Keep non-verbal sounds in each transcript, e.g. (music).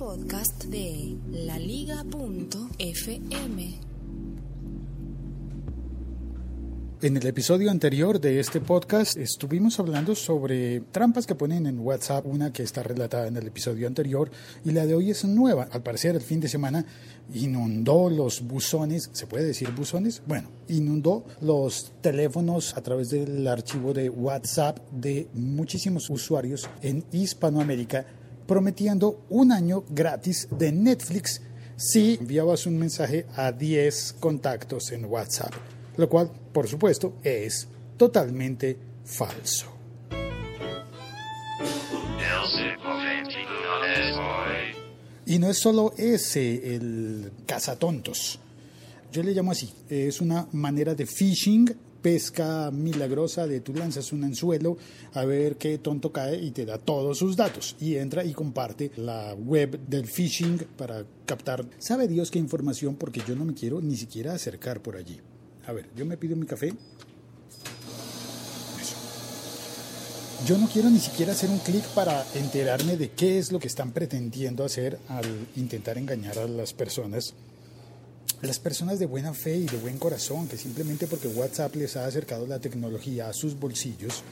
podcast de laliga.fm. En el episodio anterior de este podcast estuvimos hablando sobre trampas que ponen en WhatsApp, una que está relatada en el episodio anterior y la de hoy es nueva. Al parecer el fin de semana inundó los buzones, ¿se puede decir buzones? Bueno, inundó los teléfonos a través del archivo de WhatsApp de muchísimos usuarios en Hispanoamérica prometiendo un año gratis de Netflix si enviabas un mensaje a 10 contactos en WhatsApp lo cual, por supuesto, es totalmente falso. Y no es solo ese el cazatontos. Yo le llamo así. Es una manera de phishing, pesca milagrosa de tú lanzas un anzuelo a ver qué tonto cae y te da todos sus datos. Y entra y comparte la web del phishing para captar, sabe Dios qué información, porque yo no me quiero ni siquiera acercar por allí. A ver, yo me pido mi café. Yo no quiero ni siquiera hacer un clic para enterarme de qué es lo que están pretendiendo hacer al intentar engañar a las personas. Las personas de buena fe y de buen corazón, que simplemente porque WhatsApp les ha acercado la tecnología a sus bolsillos,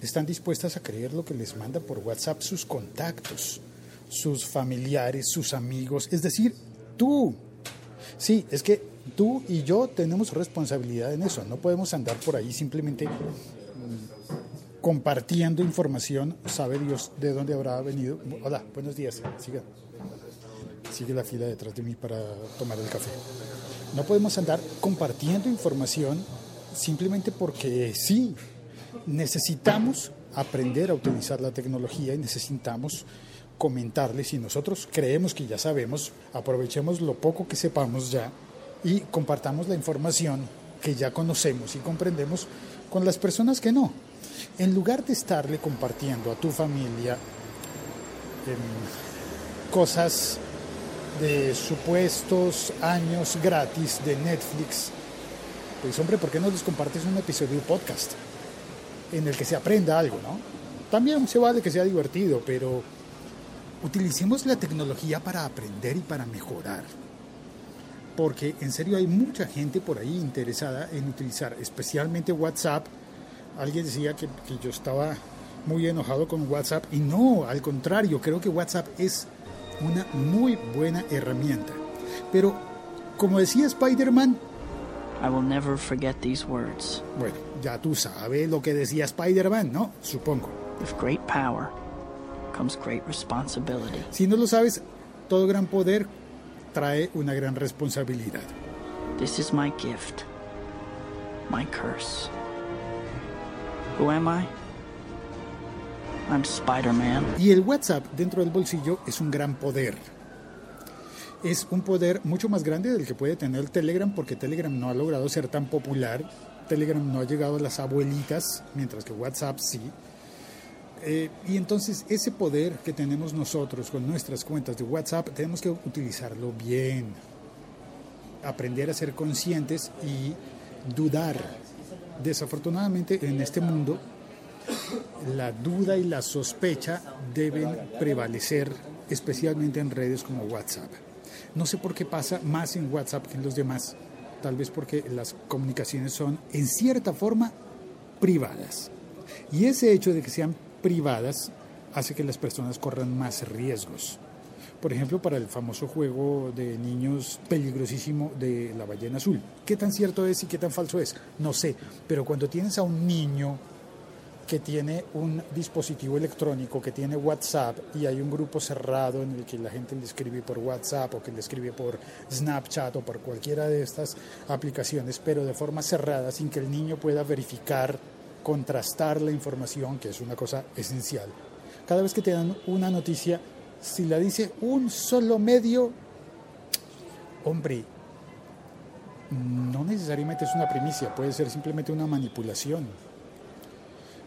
están dispuestas a creer lo que les manda por WhatsApp sus contactos, sus familiares, sus amigos, es decir, tú. Sí, es que tú y yo tenemos responsabilidad en eso. No podemos andar por ahí simplemente mm, compartiendo información. Sabe Dios de dónde habrá venido. Hola, buenos días. Siga. Sigue la fila detrás de mí para tomar el café. No podemos andar compartiendo información simplemente porque sí. Necesitamos aprender a utilizar la tecnología y necesitamos comentarles si nosotros creemos que ya sabemos, aprovechemos lo poco que sepamos ya y compartamos la información que ya conocemos y comprendemos con las personas que no. En lugar de estarle compartiendo a tu familia em, cosas de supuestos años gratis de Netflix, pues hombre, ¿por qué no les compartes un episodio de podcast en el que se aprenda algo, no? También se vale que sea divertido, pero utilicemos la tecnología para aprender y para mejorar porque en serio hay mucha gente por ahí interesada en utilizar especialmente WhatsApp. Alguien decía que, yo estaba muy enojado con WhatsApp y no, al contrario, creo que WhatsApp es una muy buena herramienta. Pero, como decía Spider-Man, I will never forget these words. Bueno, ya tú sabes lo que decía Spider-Man, ¿no? Supongo. With great power comes great responsibility. Si no lo sabes, todo gran poder trae una gran responsabilidad. This is my gift, my curse. Who am I? I'm Spider-Man. Y el WhatsApp dentro del bolsillo es un gran poder. Es un poder mucho más grande del que puede tener Telegram porque Telegram no ha logrado ser tan popular. Telegram no ha llegado a las abuelitas, mientras que WhatsApp sí. Eh, y entonces ese poder que tenemos nosotros con nuestras cuentas de WhatsApp tenemos que utilizarlo bien, aprender a ser conscientes y dudar. Desafortunadamente en este mundo la duda y la sospecha deben prevalecer especialmente en redes como WhatsApp. No sé por qué pasa más en WhatsApp que en los demás, tal vez porque las comunicaciones son en cierta forma privadas. Y ese hecho de que sean privadas hace que las personas corran más riesgos. Por ejemplo, para el famoso juego de niños peligrosísimo de la ballena azul. ¿Qué tan cierto es y qué tan falso es? No sé, pero cuando tienes a un niño que tiene un dispositivo electrónico, que tiene WhatsApp y hay un grupo cerrado en el que la gente le escribe por WhatsApp o que le escribe por Snapchat o por cualquiera de estas aplicaciones, pero de forma cerrada, sin que el niño pueda verificar contrastar la información, que es una cosa esencial. Cada vez que te dan una noticia, si la dice un solo medio, hombre, no necesariamente es una primicia, puede ser simplemente una manipulación.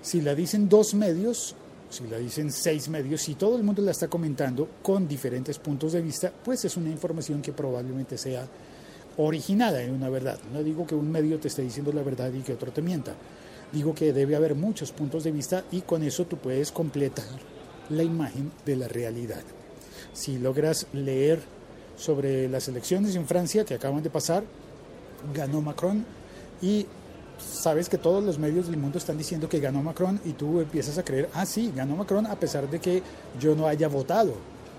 Si la dicen dos medios, si la dicen seis medios, si todo el mundo la está comentando con diferentes puntos de vista, pues es una información que probablemente sea originada en una verdad. No digo que un medio te esté diciendo la verdad y que otro te mienta, Digo que debe haber muchos puntos de vista y con eso tú puedes completar la imagen de la realidad. si logras leer sobre las elecciones en Francia que acaban de pasar, ganó Macron y sabes que todos los medios del mundo están diciendo que ganó Macron y tú empiezas a creer, ah, sí, ganó Macron a pesar de que yo no haya votado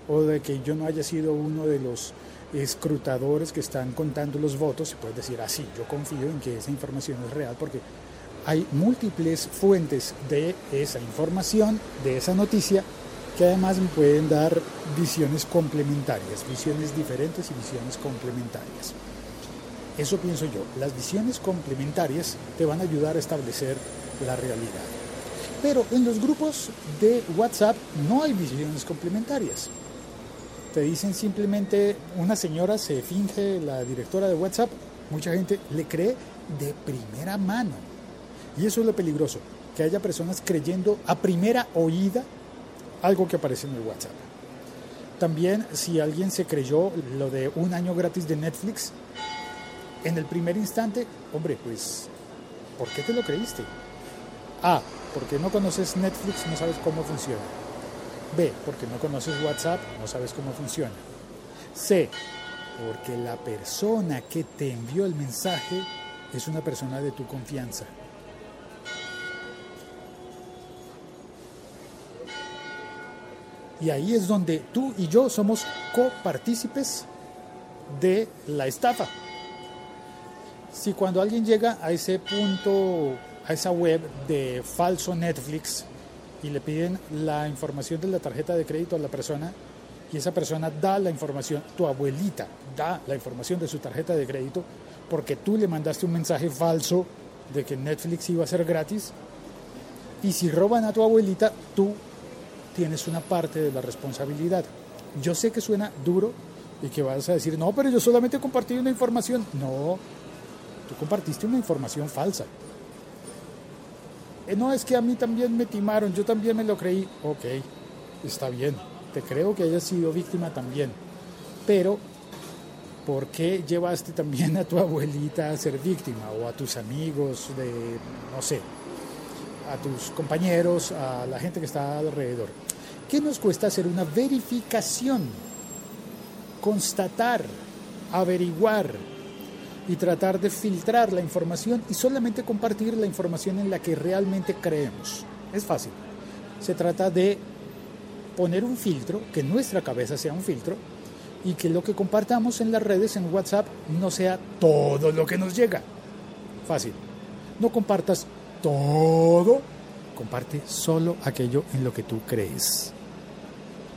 o de que yo no haya sido uno de los escrutadores que están contando los votos y puedes decir, ah, sí, yo confío en que esa información es real porque hay múltiples fuentes de esa información, de esa noticia, que además me pueden dar visiones complementarias, visiones diferentes y visiones complementarias. Eso pienso yo. Las visiones complementarias te van a ayudar a establecer la realidad. Pero en los grupos de WhatsApp no hay visiones complementarias. Te dicen simplemente, una señora se finge la directora de WhatsApp, mucha gente le cree de primera mano. Y eso es lo peligroso, que haya personas creyendo a primera oída algo que aparece en el WhatsApp. También si alguien se creyó lo de un año gratis de Netflix, en el primer instante, hombre, pues, ¿por qué te lo creíste? A, porque no conoces Netflix, no sabes cómo funciona. B, porque no conoces WhatsApp, no sabes cómo funciona. C, porque la persona que te envió el mensaje es una persona de tu confianza. Y ahí es donde tú y yo somos copartícipes de la estafa si cuando alguien llega a ese punto, a esa web de falso Netflix y le piden la información de la tarjeta de crédito a la persona y esa persona da la información, tu abuelita da la información de su tarjeta de crédito porque tú le mandaste un mensaje falso de que Netflix iba a ser gratis y si roban a tu abuelita, tú tienes una parte de la responsabilidad. Yo sé que suena duro y que vas a decir, no, pero yo solamente compartí una información. No, Tú compartiste una información falsa. Eh, no, es que a mí también me timaron, yo también me lo creí. Ok, está bien, te creo que hayas sido víctima también. Pero, ¿por qué llevaste también a tu abuelita a ser víctima? O a tus amigos, de, no sé, a tus compañeros, a la gente que está alrededor. ¿Qué nos cuesta hacer una verificación? Constatar, averiguar, y tratar de filtrar la información y solamente compartir la información en la que realmente creemos. Es fácil. Se trata de poner un filtro, que nuestra cabeza sea un filtro y que lo que compartamos en las redes, en WhatsApp, no sea todo lo que nos llega. Fácil. No compartas todo, comparte solo aquello en lo que tú crees.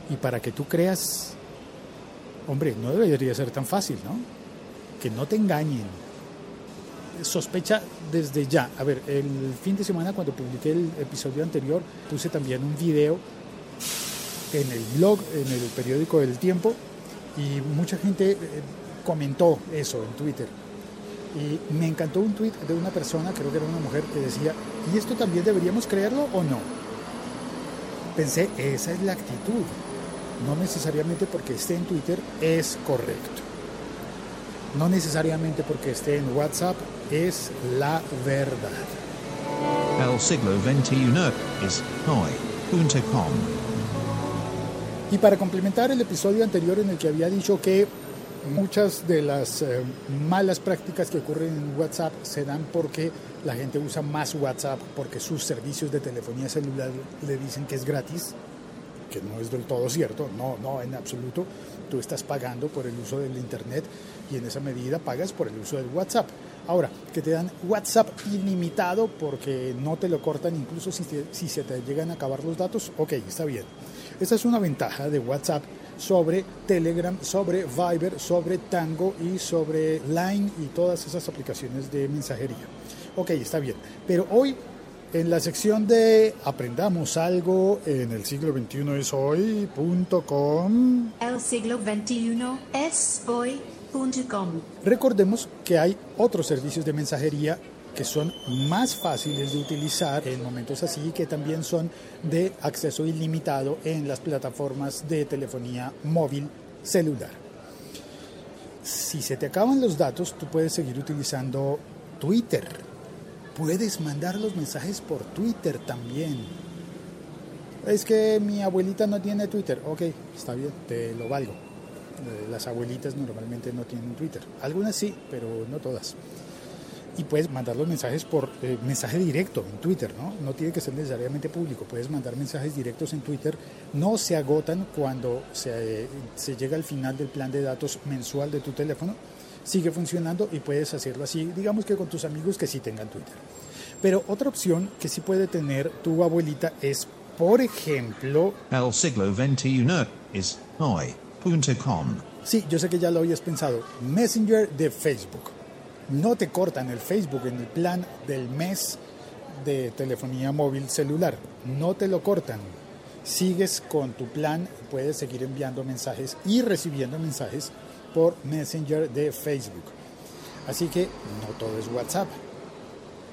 Y para que tú creas, hombre, no debería ser tan fácil, ¿no? Que no te engañen. Sospecha desde ya. A ver, el fin de semana cuando publiqué el episodio anterior puse también un video en el blog, en el periódico del tiempo y mucha gente eh, comentó eso en Twitter. Y me encantó un tweet de una persona, creo que era una mujer, que decía, ¿y esto también deberíamos creerlo o no? Pensé, esa es la actitud. No necesariamente porque esté en Twitter es correcto no necesariamente porque esté en WhatsApp, es la verdad. El siglo XXI es hoy.com. Y para complementar el episodio anterior en el que había dicho que muchas de las eh, malas prácticas que ocurren en WhatsApp se dan porque la gente usa más WhatsApp porque sus servicios de telefonía celular le dicen que es gratis, que no es del todo cierto, no, no, en absoluto. Tú estás pagando por el uso del Internet y en esa medida pagas por el uso del WhatsApp. Ahora, que te dan WhatsApp ilimitado porque no te lo cortan incluso si, si se te llegan a acabar los datos, ok, está bien. Esa es una ventaja de WhatsApp sobre Telegram, sobre Viber, sobre Tango y sobre Line y todas esas aplicaciones de mensajería. Ok, está bien. Pero hoy en la sección de Aprendamos algo en el siglo XXI es hoy.com. El siglo XXI es hoy. Recordemos que hay otros servicios de mensajería que son más fáciles de utilizar en momentos así, que también son de acceso ilimitado en las plataformas de telefonía móvil celular. Si se te acaban los datos, tú puedes seguir utilizando Twitter. Puedes mandar los mensajes por Twitter también. Es que mi abuelita no tiene Twitter. Ok, está bien, te lo valgo. Eh, Las abuelitas normalmente no tienen Twitter. Algunas sí, pero no todas. Y puedes mandar los mensajes por eh, mensaje directo en Twitter, ¿no? No tiene que ser necesariamente público. Puedes mandar mensajes directos en Twitter. No se agotan cuando se, se llega al final del plan de datos mensual de tu teléfono. Sigue funcionando y puedes hacerlo así, digamos que con tus amigos que sí tengan Twitter. Pero otra opción que sí puede tener tu abuelita es, por ejemplo, El siglo XXI es hoy.com. Sí, yo sé que ya lo habías pensado. Messenger de Facebook. No te cortan el Facebook en el plan del mes de telefonía móvil celular. No te lo cortan. Sigues con tu plan, puedes seguir enviando mensajes y recibiendo mensajes por Messenger de Facebook. Así que no todo es WhatsApp.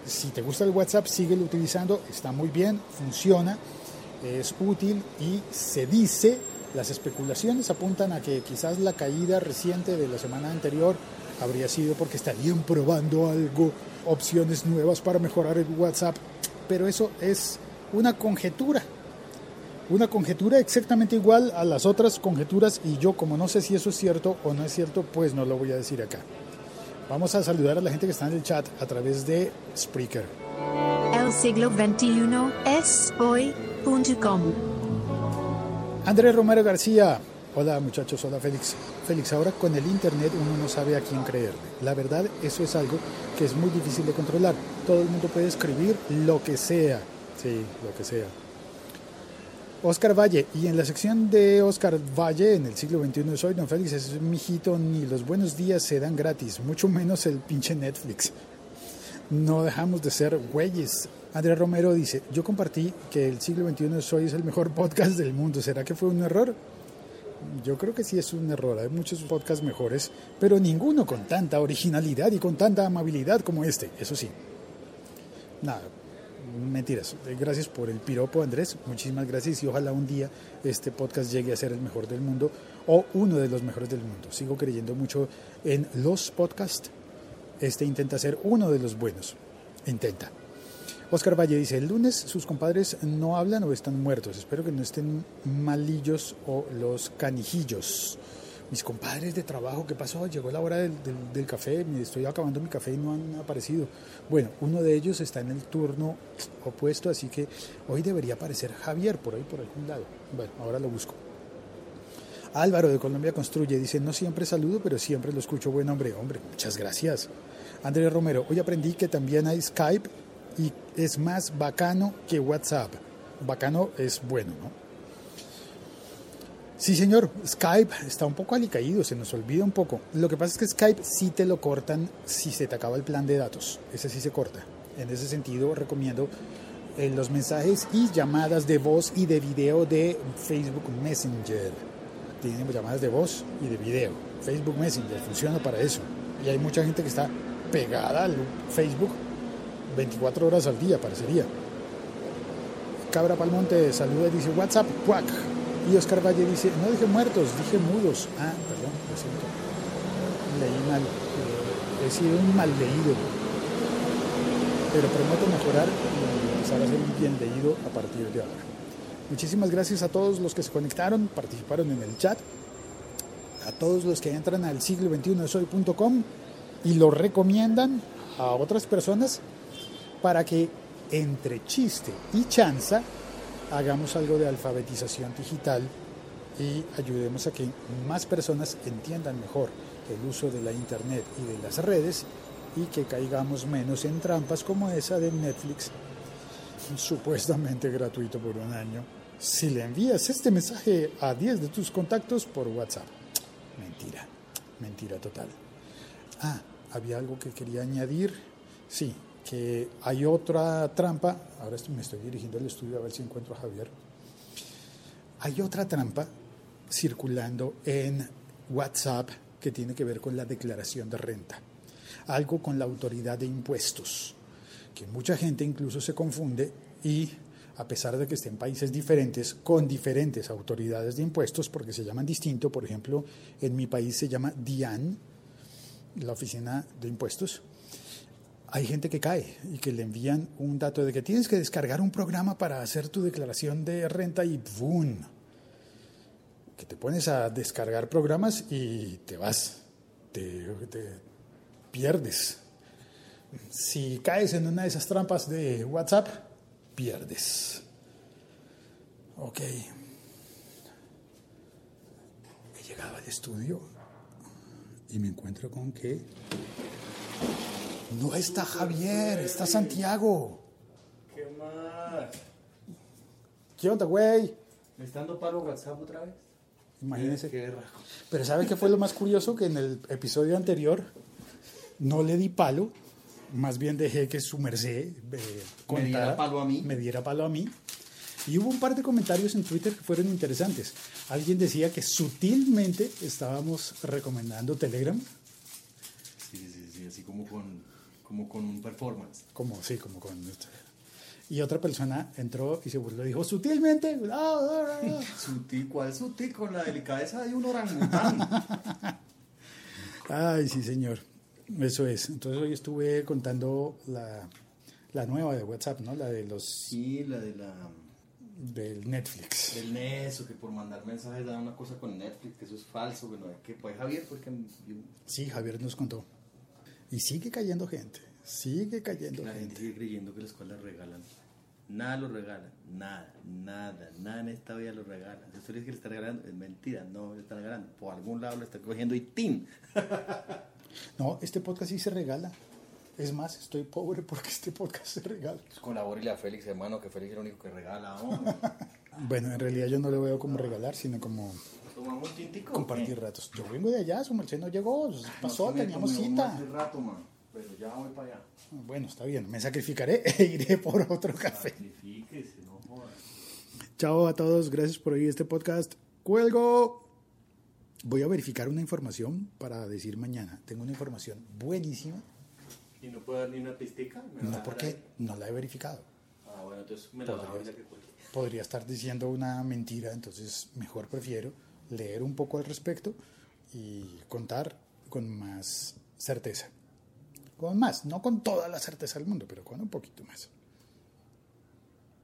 Si te gusta el WhatsApp, síguelo utilizando. Está muy bien, funciona, es útil y se dice las especulaciones apuntan a que quizás la caída reciente de la semana anterior habría sido porque estarían probando algo, opciones nuevas para mejorar el WhatsApp, pero eso es una conjetura. Una conjetura exactamente igual a las otras conjeturas y yo como no sé si eso es cierto o no es cierto, pues no lo voy a decir acá. Vamos a saludar a la gente que está en el chat a través de Spreaker. El siglo XXI es hoy.com. Andrés Romero García. Hola muchachos, hola Félix. Félix, ahora con el Internet uno no sabe a quién creerle. La verdad, eso es algo que es muy difícil de controlar. Todo el mundo puede escribir lo que sea. Sí, lo que sea. Oscar Valle, y en la sección de Oscar Valle, en el siglo XXI soy, don Félix, es mijito, ni los buenos días se dan gratis, mucho menos el pinche Netflix. No dejamos de ser güeyes. Andrés Romero dice, yo compartí que el siglo XXI soy es el mejor podcast del mundo. ¿Será que fue un error? Yo creo que sí es un error. Hay muchos podcasts mejores, pero ninguno con tanta originalidad y con tanta amabilidad como este. Eso sí. Nada, mentiras. Gracias por el piropo, Andrés. Muchísimas gracias y ojalá un día este podcast llegue a ser el mejor del mundo o uno de los mejores del mundo. Sigo creyendo mucho en los podcasts. Este intenta ser uno de los buenos. Intenta. Oscar Valle dice, el lunes sus compadres no hablan o están muertos. Espero que no estén malillos o los canijillos. Mis compadres de trabajo, ¿qué pasó? Llegó la hora del, del, del café, me estoy acabando mi café y no han aparecido. Bueno, uno de ellos está en el turno opuesto, así que hoy debería aparecer Javier por ahí, por algún lado. Bueno, ahora lo busco. Álvaro de Colombia Construye dice, no siempre saludo, pero siempre lo escucho. Buen hombre, hombre, muchas gracias. Andrés Romero, hoy aprendí que también hay Skype y es más bacano que WhatsApp. Bacano es bueno, ¿no? Sí, señor, Skype está un poco alicaído, se nos olvida un poco. Lo que pasa es que Skype sí te lo cortan si se te acaba el plan de datos. Ese sí se corta. En ese sentido, recomiendo eh, los mensajes y llamadas de voz y de video de Facebook Messenger. Tienen llamadas de voz y de video. Facebook Messenger funciona para eso. Y hay mucha gente que está pegada al Facebook 24 horas al día, parecería. Cabra Palmonte saluda y dice WhatsApp, cuac. Y Oscar Valle dice, no dije muertos, dije mudos. Ah, perdón, lo siento. Leí mal. Eh, he sido un mal leído. Pero prometo mejorar y empezar a ser un bien leído a partir de ahora. Muchísimas gracias a todos los que se conectaron, participaron en el chat, a todos los que entran al siglo 21 soy.com y lo recomiendan a otras personas para que entre chiste y chanza hagamos algo de alfabetización digital y ayudemos a que más personas entiendan mejor el uso de la internet y de las redes y que caigamos menos en trampas como esa de Netflix, (laughs) supuestamente gratuito por un año, si le envías este mensaje a 10 de tus contactos por WhatsApp. Mentira, mentira total. Ah, había algo que quería añadir. Sí, que hay otra trampa, ahora me estoy dirigiendo al estudio a ver si encuentro a Javier, hay otra trampa circulando en WhatsApp que tiene que ver con la declaración de renta, algo con la autoridad de impuestos, que mucha gente incluso se confunde y a pesar de que estén países diferentes, con diferentes autoridades de impuestos, porque se llaman distinto, por ejemplo, en mi país se llama DIAN, la oficina de impuestos, hay gente que cae y que le envían un dato de que tienes que descargar un programa para hacer tu declaración de renta y ¡boom! Que te pones a descargar programas y te vas, te, pierdes. Si caes en una de esas trampas de WhatsApp, pierdes. Ok. He llegado al estudio y me encuentro con que no está Javier, está Santiago. ¿Qué más? ¿Qué onda, güey? ¿Me está dando palo WhatsApp otra vez? Imagínese. Qué rajo. Pero ¿sabe qué fue lo más curioso? Que en el episodio anterior no le di palo, más bien dejé que su merced eh, Me diera palo a mí. Me diera palo a mí. Y hubo un par de comentarios en Twitter que fueron interesantes. Alguien decía que sutilmente estábamos recomendando Telegram, Sí, sí, sí, así como con, como con un performance. como sí, como con este. Y otra persona entró y se burló, dijo sutilmente. ah, ah, ah". (laughs) Sutil, ¿cuál sutil? Con la delicadeza de un orangután. (laughs) Ay, sí, señor. Eso es. Entonces hoy estuve contando la, la nueva de WhatsApp, ¿no? La de los sí, la de la... del Netflix. Del NES, o que por mandar mensajes da una cosa con Netflix, que eso es falso, bueno, que pues Javier, porque Sí, Javier nos contó. Y sigue cayendo gente. Sigue cayendo la gente gente. sigue creyendo que las escuelas regalan. Nada lo regalan, nada, nada, nada en esta vida lo regalan. Si usted dice que le está regalando, es mentira, no le está regalando. Por algún lado lo está cogiendo y ¡tin! (laughs) No, este podcast sí se regala. Es más, estoy pobre porque este podcast se regala. Colabórele a Félix, hermano, que Félix es el único que regala. (laughs) Bueno, en realidad yo no lo veo como regalar, sino como ¿Tomamos un tintico? compartir ratos. Yo vengo de allá, su merced no llegó, pasó, teníamos cita. Hace rato, man, pero ya voy para allá. Bueno, está bien, me sacrificaré (laughs) e iré por otro café. Sacrifíquese, no jodas. Chao a todos, gracias por oír este podcast. Cuelgo. Voy a verificar una información para decir mañana. Tengo una información buenísima, ¿Y no puedo dar ni una pistica? ¿Me va a no porque ahí? no la he verificado. Ah, bueno, entonces me la bajo ahorita que. Podría estar diciendo una mentira, entonces mejor prefiero leer un poco al respecto y contar con más certeza. Con más, no con toda la certeza del mundo, pero con un poquito más.